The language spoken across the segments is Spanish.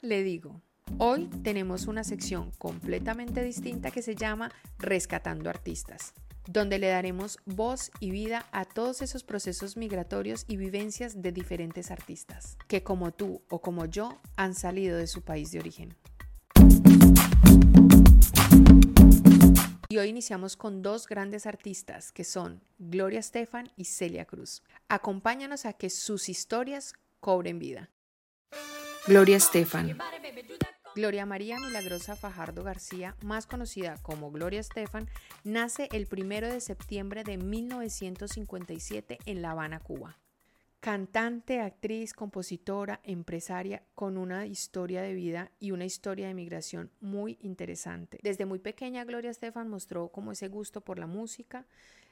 Le digo, hoy tenemos una sección completamente distinta que se llama Rescatando Artistas donde le daremos voz y vida a todos esos procesos migratorios y vivencias de diferentes artistas, que como tú o como yo han salido de su país de origen. Y hoy iniciamos con dos grandes artistas que son Gloria Estefan y Celia Cruz. Acompáñanos a que sus historias cobren vida. Gloria Estefan. Gloria María Milagrosa Fajardo García, más conocida como Gloria Estefan, nace el 1 de septiembre de 1957 en La Habana, Cuba. Cantante, actriz, compositora, empresaria, con una historia de vida y una historia de migración muy interesante. Desde muy pequeña, Gloria Estefan mostró como ese gusto por la música,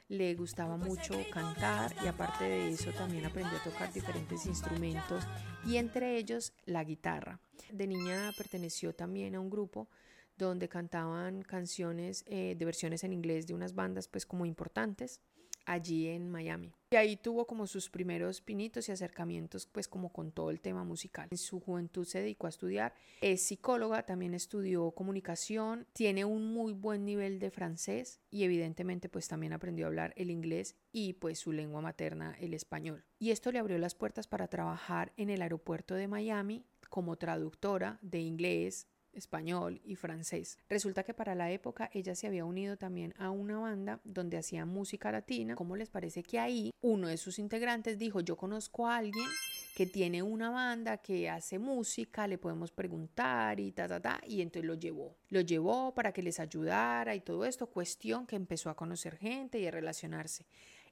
le gustaba mucho cantar y aparte de eso también aprendió a tocar diferentes instrumentos y entre ellos la guitarra. De niña perteneció también a un grupo donde cantaban canciones eh, de versiones en inglés de unas bandas pues como importantes allí en Miami. Y ahí tuvo como sus primeros pinitos y acercamientos pues como con todo el tema musical. En su juventud se dedicó a estudiar, es psicóloga, también estudió comunicación, tiene un muy buen nivel de francés y evidentemente pues también aprendió a hablar el inglés y pues su lengua materna el español. Y esto le abrió las puertas para trabajar en el aeropuerto de Miami como traductora de inglés, español y francés. Resulta que para la época ella se había unido también a una banda donde hacía música latina. ¿Cómo les parece que ahí uno de sus integrantes dijo, yo conozco a alguien que tiene una banda que hace música, le podemos preguntar y ta, ta, ta, y entonces lo llevó. Lo llevó para que les ayudara y todo esto, cuestión que empezó a conocer gente y a relacionarse.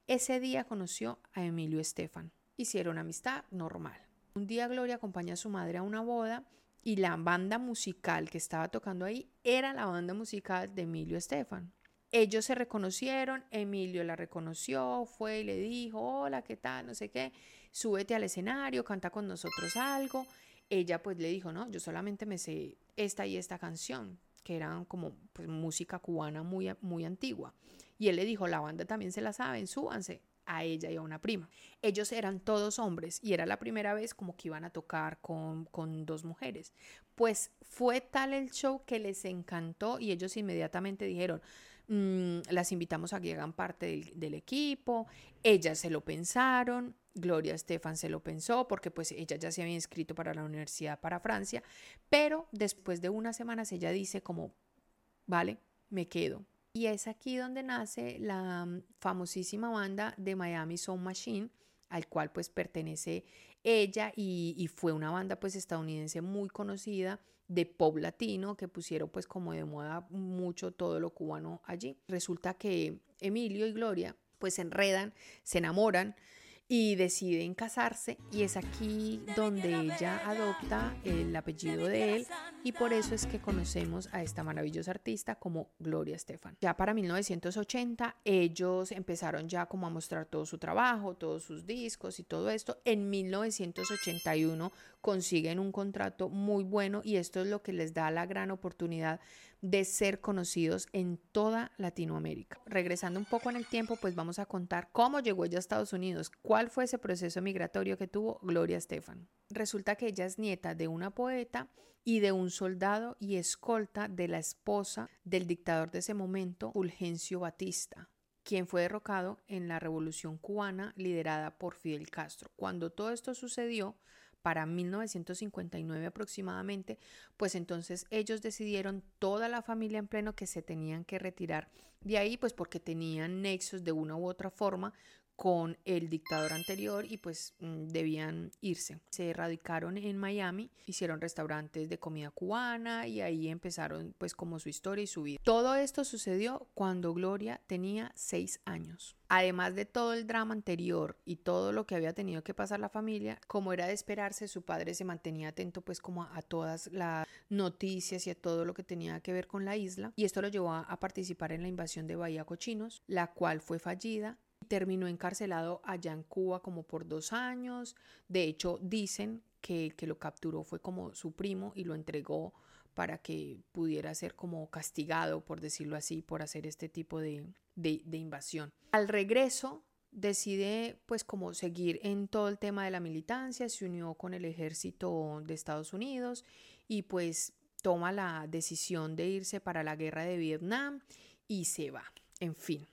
Ese día conoció a Emilio Estefan. Hicieron amistad normal. Un día Gloria acompaña a su madre a una boda y la banda musical que estaba tocando ahí era la banda musical de Emilio Estefan. Ellos se reconocieron, Emilio la reconoció, fue y le dijo, hola, ¿qué tal? No sé qué, súbete al escenario, canta con nosotros algo. Ella pues le dijo, no, yo solamente me sé esta y esta canción, que eran como pues, música cubana muy, muy antigua. Y él le dijo, la banda también se la saben, súbanse a ella y a una prima. Ellos eran todos hombres y era la primera vez como que iban a tocar con, dos mujeres. Pues fue tal el show que les encantó y ellos inmediatamente dijeron, mm, las invitamos a que hagan parte del, del, equipo. Ellas se lo pensaron, Gloria Estefan se lo pensó porque pues ella ya se había inscrito para la universidad para Francia, pero después de unas semanas ella dice como, vale, me quedo, y es aquí donde nace la mm, famosísima banda de Miami Sound Machine, al cual pues pertenece ella y, fue una banda pues estadounidense muy conocida de pop latino que pusieron pues como de moda mucho todo lo cubano allí. Resulta que Emilio y Gloria pues se enredan, se enamoran, y deciden casarse y es aquí donde ella adopta el apellido de él y por eso es que conocemos a esta maravillosa artista como Gloria Estefan. Ya para 1980 ellos empezaron ya como a mostrar todo su trabajo, todos sus discos y todo esto. En 1981 consiguen un contrato muy bueno y esto es lo que les da la gran oportunidad de ser conocidos en toda Latinoamérica. Regresando un poco en el tiempo, pues vamos a contar cómo llegó ella a Estados Unidos, cuál fue ese proceso migratorio que tuvo Gloria Estefan. Resulta que ella es nieta de una poeta y de un soldado y escolta de la esposa del dictador de ese momento, Fulgencio Batista quien fue derrocado en la revolución cubana liderada por Fidel Castro. Cuando todo esto sucedió, para 1959 aproximadamente, pues entonces ellos decidieron toda la familia en pleno que se tenían que retirar de ahí, pues porque tenían nexos de una u otra forma con el dictador anterior y pues mm, debían irse. Se radicaron en Miami, hicieron restaurantes de comida cubana y ahí empezaron pues como su historia y su vida. Todo esto sucedió cuando Gloria tenía seis años. Además de todo el drama anterior y todo lo que había tenido que pasar la familia, como era de esperarse, su padre se mantenía atento pues como a, todas las noticias y a todo lo que tenía que ver con la isla y esto lo llevó a participar en la invasión de Bahía Cochinos, la cual fue fallida Terminó encarcelado allá en Cuba como por dos años. De hecho, dicen que el que lo capturó fue como su primo y lo entregó para que pudiera ser como castigado, por decirlo así, por hacer este tipo de, de invasión. Al regreso decide pues como seguir en todo el tema de la militancia, se unió con el ejército de Estados Unidos y pues toma la decisión de irse para la guerra de Vietnam y se va. En fin,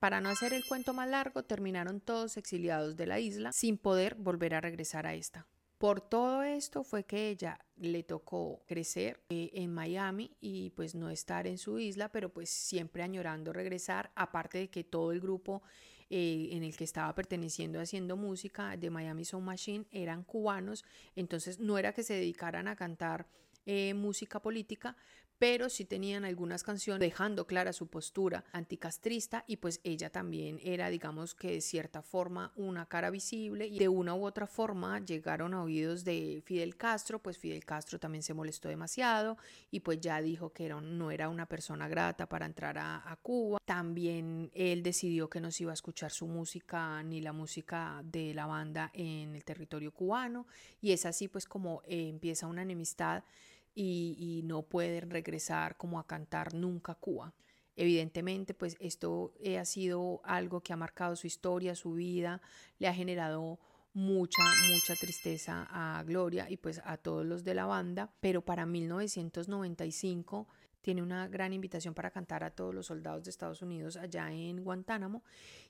para no hacer el cuento más largo, terminaron todos exiliados de la isla sin poder volver a regresar a esta. Por todo esto fue que ella le tocó crecer eh, en Miami y pues no estar en su isla, pero pues siempre añorando regresar, aparte de que todo el grupo eh, en el que estaba perteneciendo haciendo música de Miami Sound Machine eran cubanos, entonces no era que se dedicaran a cantar eh, música política, pero sí tenían algunas canciones dejando clara su postura anticastrista y pues ella también era digamos que de cierta forma una cara visible y de una u otra forma llegaron a oídos de Fidel Castro, pues Fidel Castro también se molestó demasiado y pues ya dijo que no era una persona grata para entrar a, Cuba. También él decidió que no se iba a escuchar su música ni la música de la banda en el territorio cubano y es así pues como eh, empieza una enemistad y, no pueden regresar como a cantar nunca Cuba. Evidentemente, pues esto ha sido algo que ha marcado su historia, su vida, le ha generado mucha, mucha tristeza a Gloria y pues a todos los de la banda, pero para 1995 tiene una gran invitación para cantar a todos los soldados de Estados Unidos allá en Guantánamo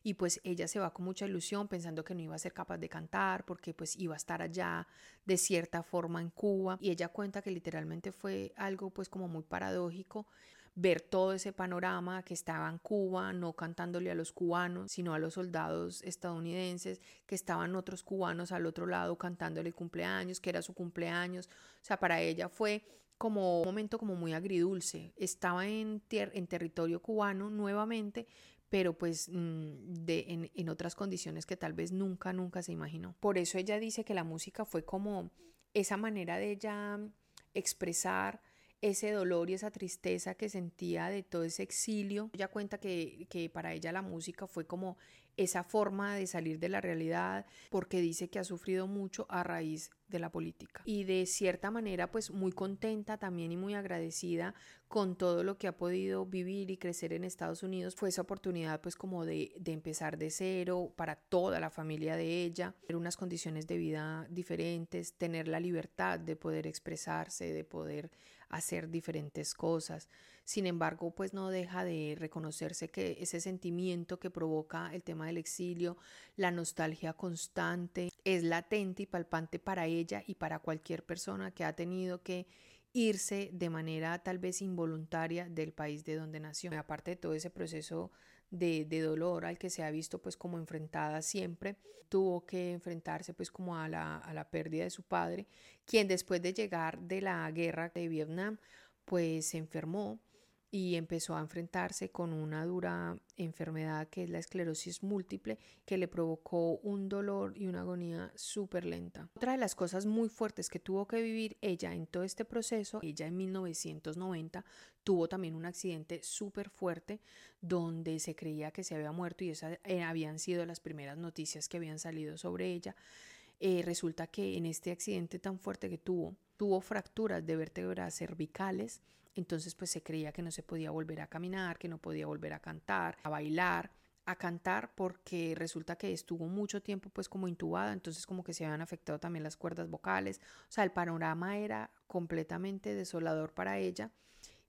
y pues ella se va con mucha ilusión pensando que no iba a ser capaz de cantar porque pues iba a estar allá de cierta forma en Cuba y ella cuenta que literalmente fue algo pues como muy paradójico ver todo ese panorama que estaba en Cuba, no cantándole a los cubanos, sino a los soldados estadounidenses, que estaban otros cubanos al otro lado cantándole cumpleaños, que era su cumpleaños. O sea, para ella fue como un momento como muy agridulce. Estaba en, en territorio cubano nuevamente, pero pues mm, de, en, en otras condiciones que tal vez nunca, nunca se imaginó. Por eso ella dice que la música fue como esa manera de ella expresar ese dolor y esa tristeza que sentía de todo ese exilio. Ella cuenta que, que, para ella la música fue como esa forma de salir de la realidad, porque dice que ha sufrido mucho a raíz de la política. Y de cierta manera, pues muy contenta también y muy agradecida con todo lo que ha podido vivir y crecer en Estados Unidos. Fue esa oportunidad pues como de, de empezar de cero para toda la familia de ella, tener unas condiciones de vida diferentes, tener la libertad de poder expresarse, de poder hacer diferentes cosas. Sin embargo, pues no deja de reconocerse que ese sentimiento que provoca el tema del exilio, la nostalgia constante, es latente y palpante para ella y para cualquier persona que ha tenido que irse de manera tal vez involuntaria del país de donde nació. Aparte de todo ese proceso de, dolor al que se ha visto pues como enfrentada siempre, tuvo que enfrentarse pues como a la, a la pérdida de su padre, quien después de llegar de la guerra de Vietnam pues se enfermó y empezó a enfrentarse con una dura enfermedad que es la esclerosis múltiple que le provocó un dolor y una agonía súper lenta. Otra de las cosas muy fuertes que tuvo que vivir ella en todo este proceso, ella en 1990 tuvo también un accidente súper fuerte donde se creía que se había muerto y esas eh, habían sido las primeras noticias que habían salido sobre ella. Eh, resulta que en este accidente tan fuerte que tuvo, tuvo fracturas de vértebras cervicales, entonces pues se creía que no se podía volver a caminar, que no podía volver a cantar, a bailar, a cantar porque resulta que estuvo mucho tiempo pues como intubada, entonces como que se habían afectado también las cuerdas vocales, o sea, el panorama era completamente desolador para ella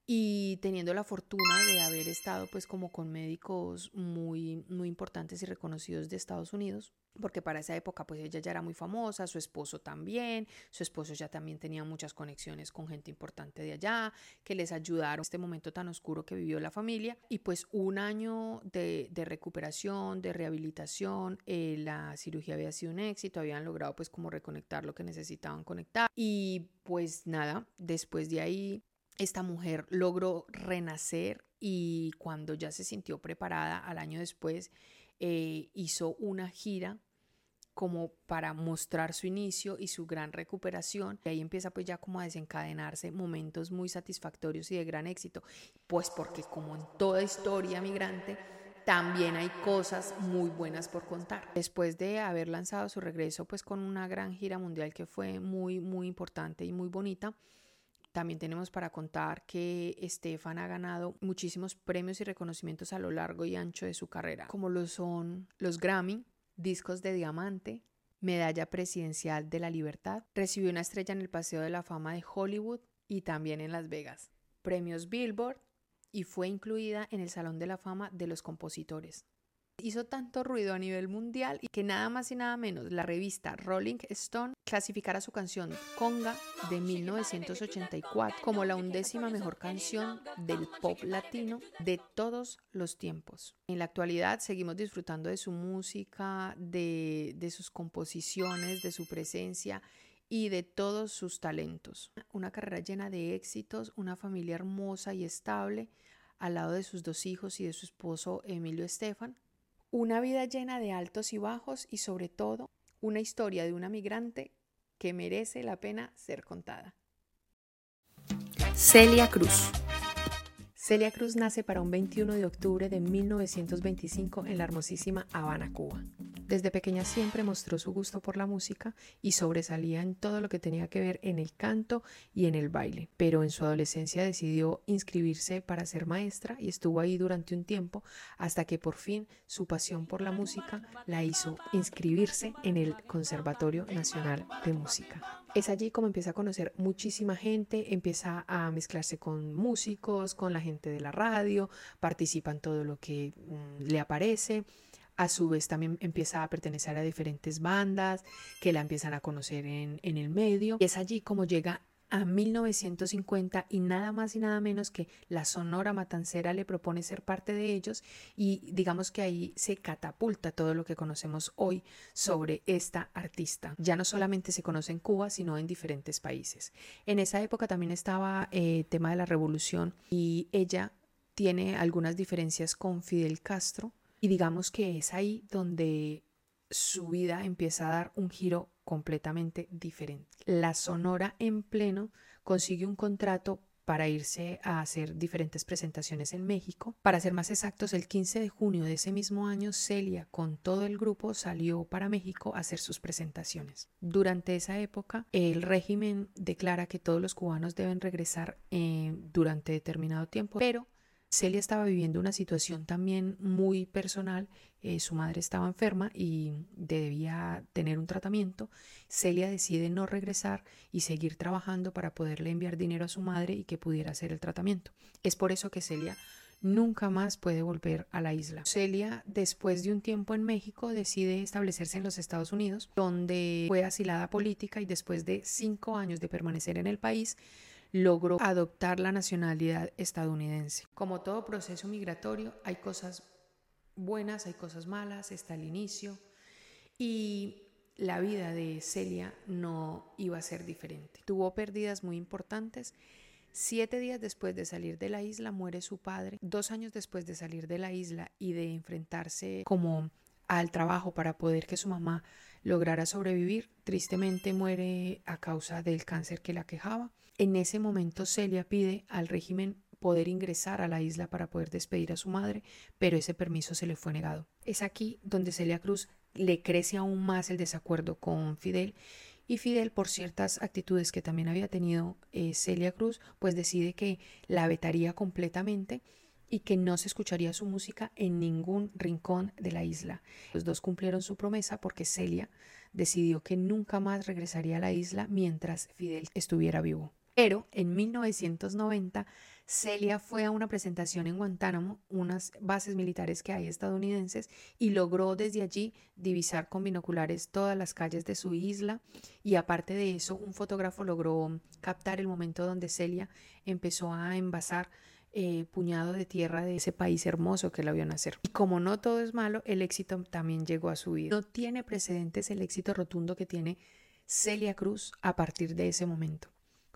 y teniendo la fortuna de haber estado pues como con médicos muy muy importantes y reconocidos de Estados Unidos porque para esa época pues ella ya era muy famosa, su esposo también, su esposo ya también tenía muchas conexiones con gente importante de allá que les ayudaron en este momento tan oscuro que vivió la familia. Y pues un año de, de recuperación, de rehabilitación, eh, la cirugía había sido un éxito, habían logrado pues como reconectar lo que necesitaban conectar. Y pues nada, después de ahí esta mujer logró renacer y cuando ya se sintió preparada al año después, eh, hizo una gira como para mostrar su inicio y su gran recuperación. Y ahí empieza pues ya como a desencadenarse momentos muy satisfactorios y de gran éxito. Pues porque como en toda historia migrante, también hay cosas muy buenas por contar. Después de haber lanzado su regreso pues con una gran gira mundial que fue muy muy importante y muy bonita, también tenemos para contar que Estefan ha ganado muchísimos premios y reconocimientos a lo largo y ancho de su carrera, como lo son los Grammy, discos de diamante, medalla presidencial de la libertad, recibió una estrella en el Paseo de la Fama de Hollywood y también en Las Vegas, premios Billboard y fue incluida en el Salón de la Fama de los Compositores hizo tanto ruido a nivel mundial y que nada más y nada menos la revista Rolling Stone clasificara su canción Conga de 1984 como la undécima mejor canción del pop latino de todos los tiempos. En la actualidad seguimos disfrutando de su música, de, de sus composiciones, de su presencia y de todos sus talentos. Una carrera llena de éxitos, una familia hermosa y estable al lado de sus dos hijos y de su esposo Emilio Estefan, una vida llena de altos y bajos y sobre todo una historia de una migrante que merece la pena ser contada. Celia Cruz. Celia Cruz nace para un 21 de octubre de 1925 en la hermosísima Habana, Cuba. Desde pequeña siempre mostró su gusto por la música y sobresalía en todo lo que tenía que ver en el canto y en el baile, pero en su adolescencia decidió inscribirse para ser maestra y estuvo ahí durante un tiempo hasta que por fin su pasión por la música la hizo inscribirse en el Conservatorio Nacional de Música. Es allí como empieza a conocer muchísima gente, empieza a mezclarse con músicos, con la gente de la radio, participa en todo lo que mm, le aparece a su vez también empieza a pertenecer a diferentes bandas que la empiezan a conocer en, en el medio. Y es allí como llega a 1950 y nada más y nada menos que la Sonora Matancera le propone ser parte de ellos y digamos que ahí se catapulta todo lo que conocemos hoy sobre esta artista. Ya no solamente se conoce en Cuba, sino en diferentes países. En esa época también estaba el eh, tema de la revolución y ella tiene algunas diferencias con Fidel Castro y digamos que es ahí donde su vida empieza a dar un giro completamente diferente. La Sonora en pleno consigue un contrato para irse a hacer diferentes presentaciones en México. Para ser más exactos, el 15 de junio de ese mismo año, Celia con todo el grupo salió para México a hacer sus presentaciones. Durante esa época, el régimen declara que todos los cubanos deben regresar eh, durante determinado tiempo, pero Celia estaba viviendo una situación también muy personal. Eh, su madre estaba enferma y debía tener un tratamiento. Celia decide no regresar y seguir trabajando para poderle enviar dinero a su madre y que pudiera hacer el tratamiento. Es por eso que Celia nunca más puede volver a la isla. Celia, después de un tiempo en México, decide establecerse en los Estados Unidos, donde fue asilada política y después de cinco años de permanecer en el país, logró adoptar la nacionalidad estadounidense. Como todo proceso migratorio, hay cosas buenas, hay cosas malas, está el inicio y la vida de Celia no iba a ser diferente. Tuvo pérdidas muy importantes. Siete días después de salir de la isla muere su padre. Dos años después de salir de la isla y de enfrentarse como al trabajo para poder que su mamá lograra sobrevivir, tristemente muere a causa del cáncer que la quejaba. En ese momento Celia pide al régimen poder ingresar a la isla para poder despedir a su madre, pero ese permiso se le fue negado. Es aquí donde Celia Cruz le crece aún más el desacuerdo con Fidel y Fidel por ciertas actitudes que también había tenido eh, Celia Cruz, pues decide que la vetaría completamente y que no se escucharía su música en ningún rincón de la isla. Los dos cumplieron su promesa porque Celia decidió que nunca más regresaría a la isla mientras Fidel estuviera vivo. Pero en 1990 Celia fue a una presentación en Guantánamo, unas bases militares que hay estadounidenses, y logró desde allí divisar con binoculares todas las calles de su isla. Y aparte de eso, un fotógrafo logró captar el momento donde Celia empezó a envasar eh, puñado de tierra de ese país hermoso que la vio nacer. Y como no todo es malo, el éxito también llegó a su vida. No tiene precedentes el éxito rotundo que tiene Celia Cruz a partir de ese momento.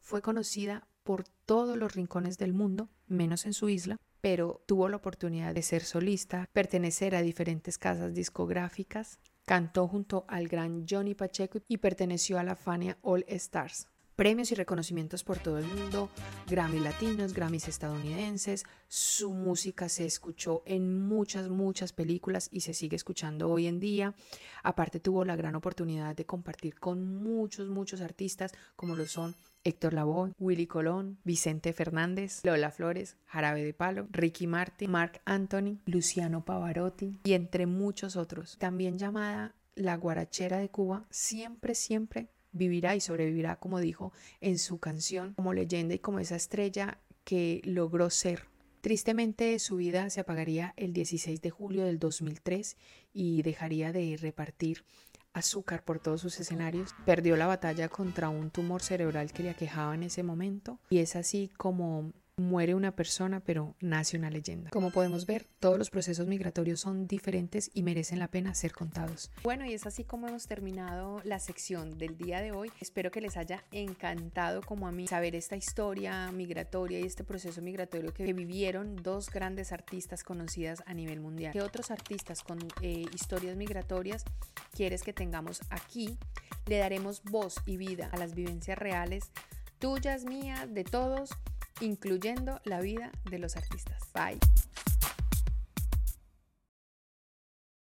Fue conocida por todos los rincones del mundo, menos en su isla, pero tuvo la oportunidad de ser solista, pertenecer a diferentes casas discográficas, cantó junto al gran Johnny Pacheco y perteneció a la Fania All Stars premios y reconocimientos por todo el mundo, Grammy latinos, Grammys estadounidenses, su música se escuchó en muchas, muchas películas y se sigue escuchando hoy en día. Aparte tuvo la gran oportunidad de compartir con muchos, muchos artistas como lo son Héctor Lavoe, Willy Colón, Vicente Fernández, Lola Flores, Jarabe de Palo, Ricky Martin, Mark Anthony, Luciano Pavarotti y entre muchos otros. También llamada la guarachera de Cuba, siempre, siempre vivirá y sobrevivirá, como dijo en su canción, como leyenda y como esa estrella que logró ser. Tristemente su vida se apagaría el 16 de julio del 2003 y dejaría de repartir azúcar por todos sus escenarios. Perdió la batalla contra un tumor cerebral que le aquejaba en ese momento y es así como Muere una persona, pero nace una leyenda. Como podemos ver, todos los procesos migratorios son diferentes y merecen la pena ser contados. Bueno, y es así como hemos terminado la sección del día de hoy. Espero que les haya encantado como a mí saber esta historia migratoria y este proceso migratorio que vivieron dos grandes artistas conocidas a nivel mundial. ¿Qué otros artistas con eh, historias migratorias quieres que tengamos aquí? Le daremos voz y vida a las vivencias reales, tuyas, mías, de todos incluyendo la vida de los artistas. Bye.